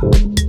Bye.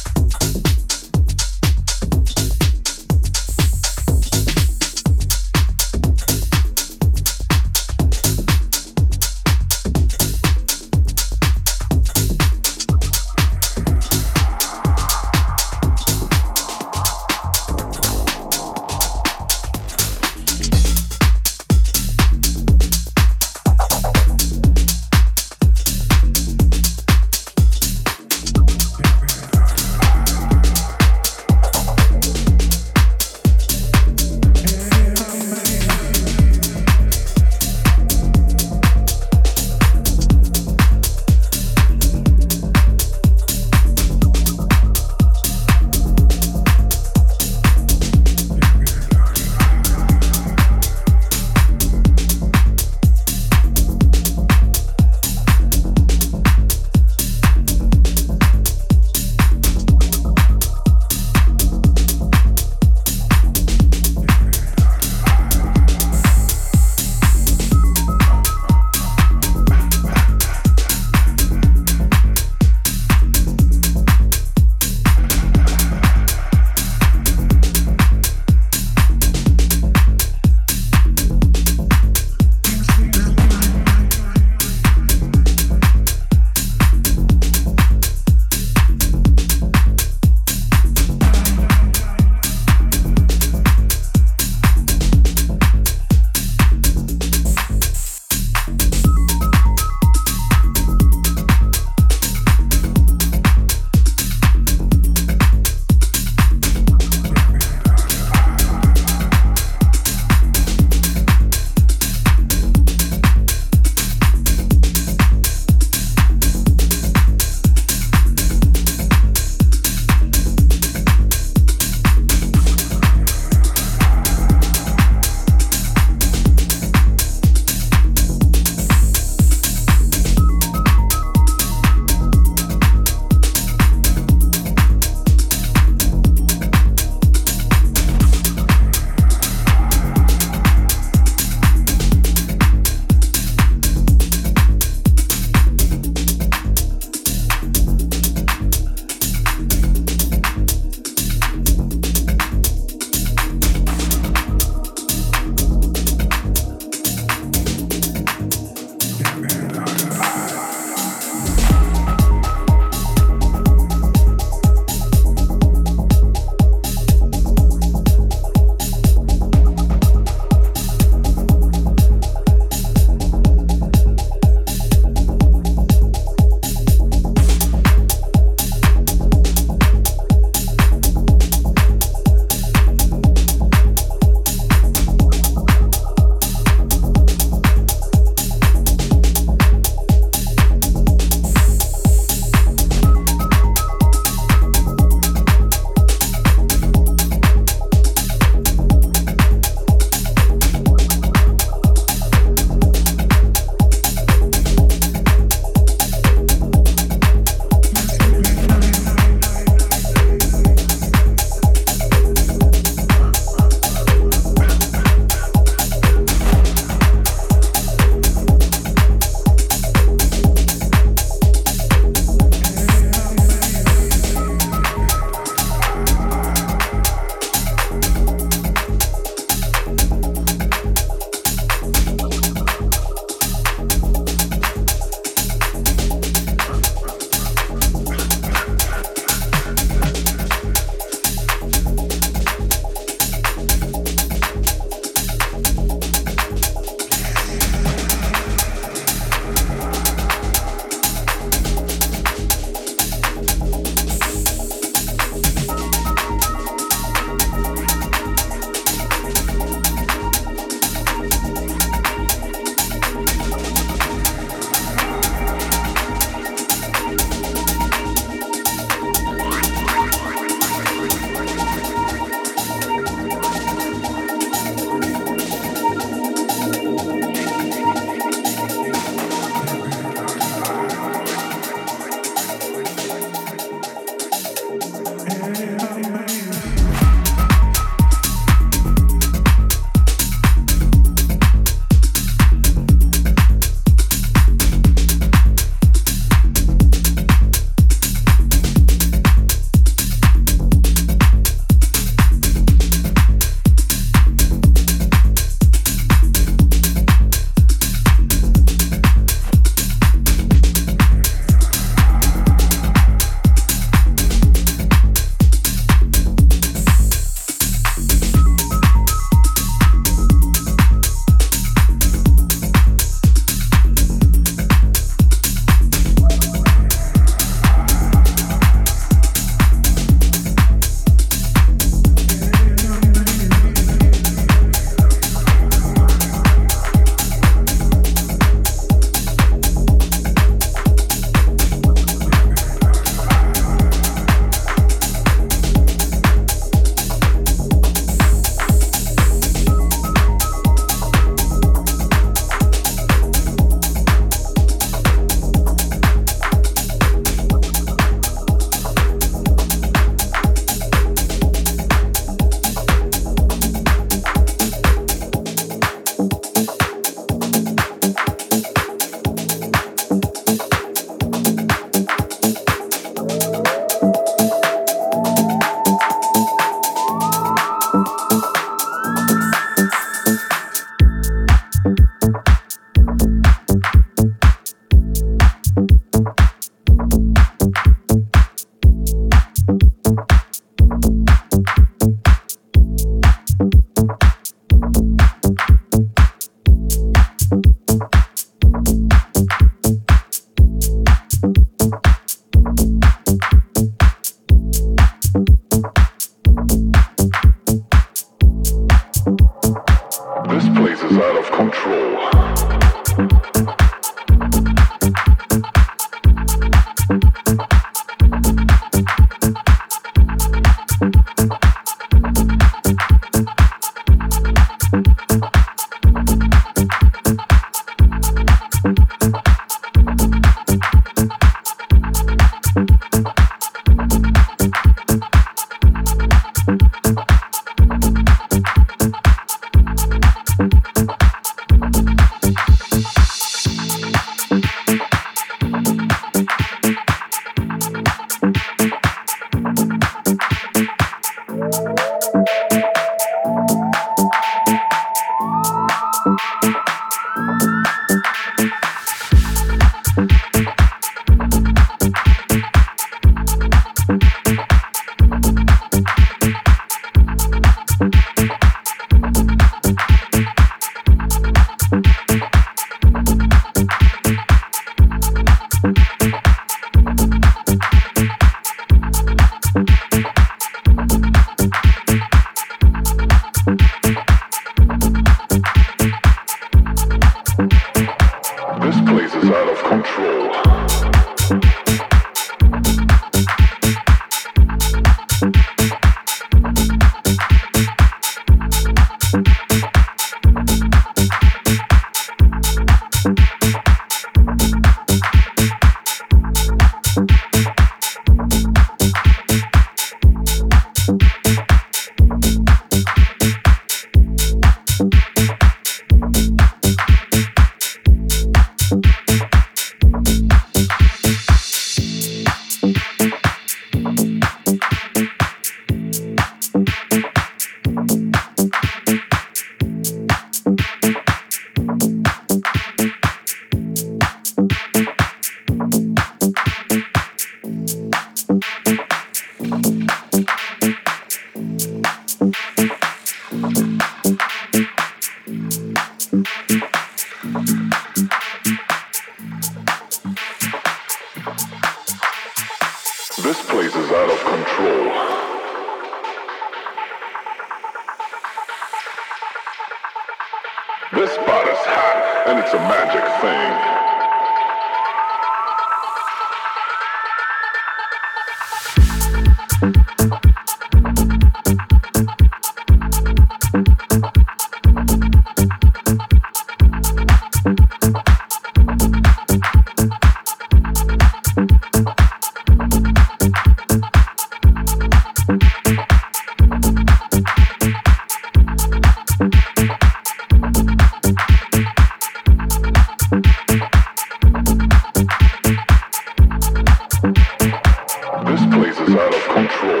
is out of control.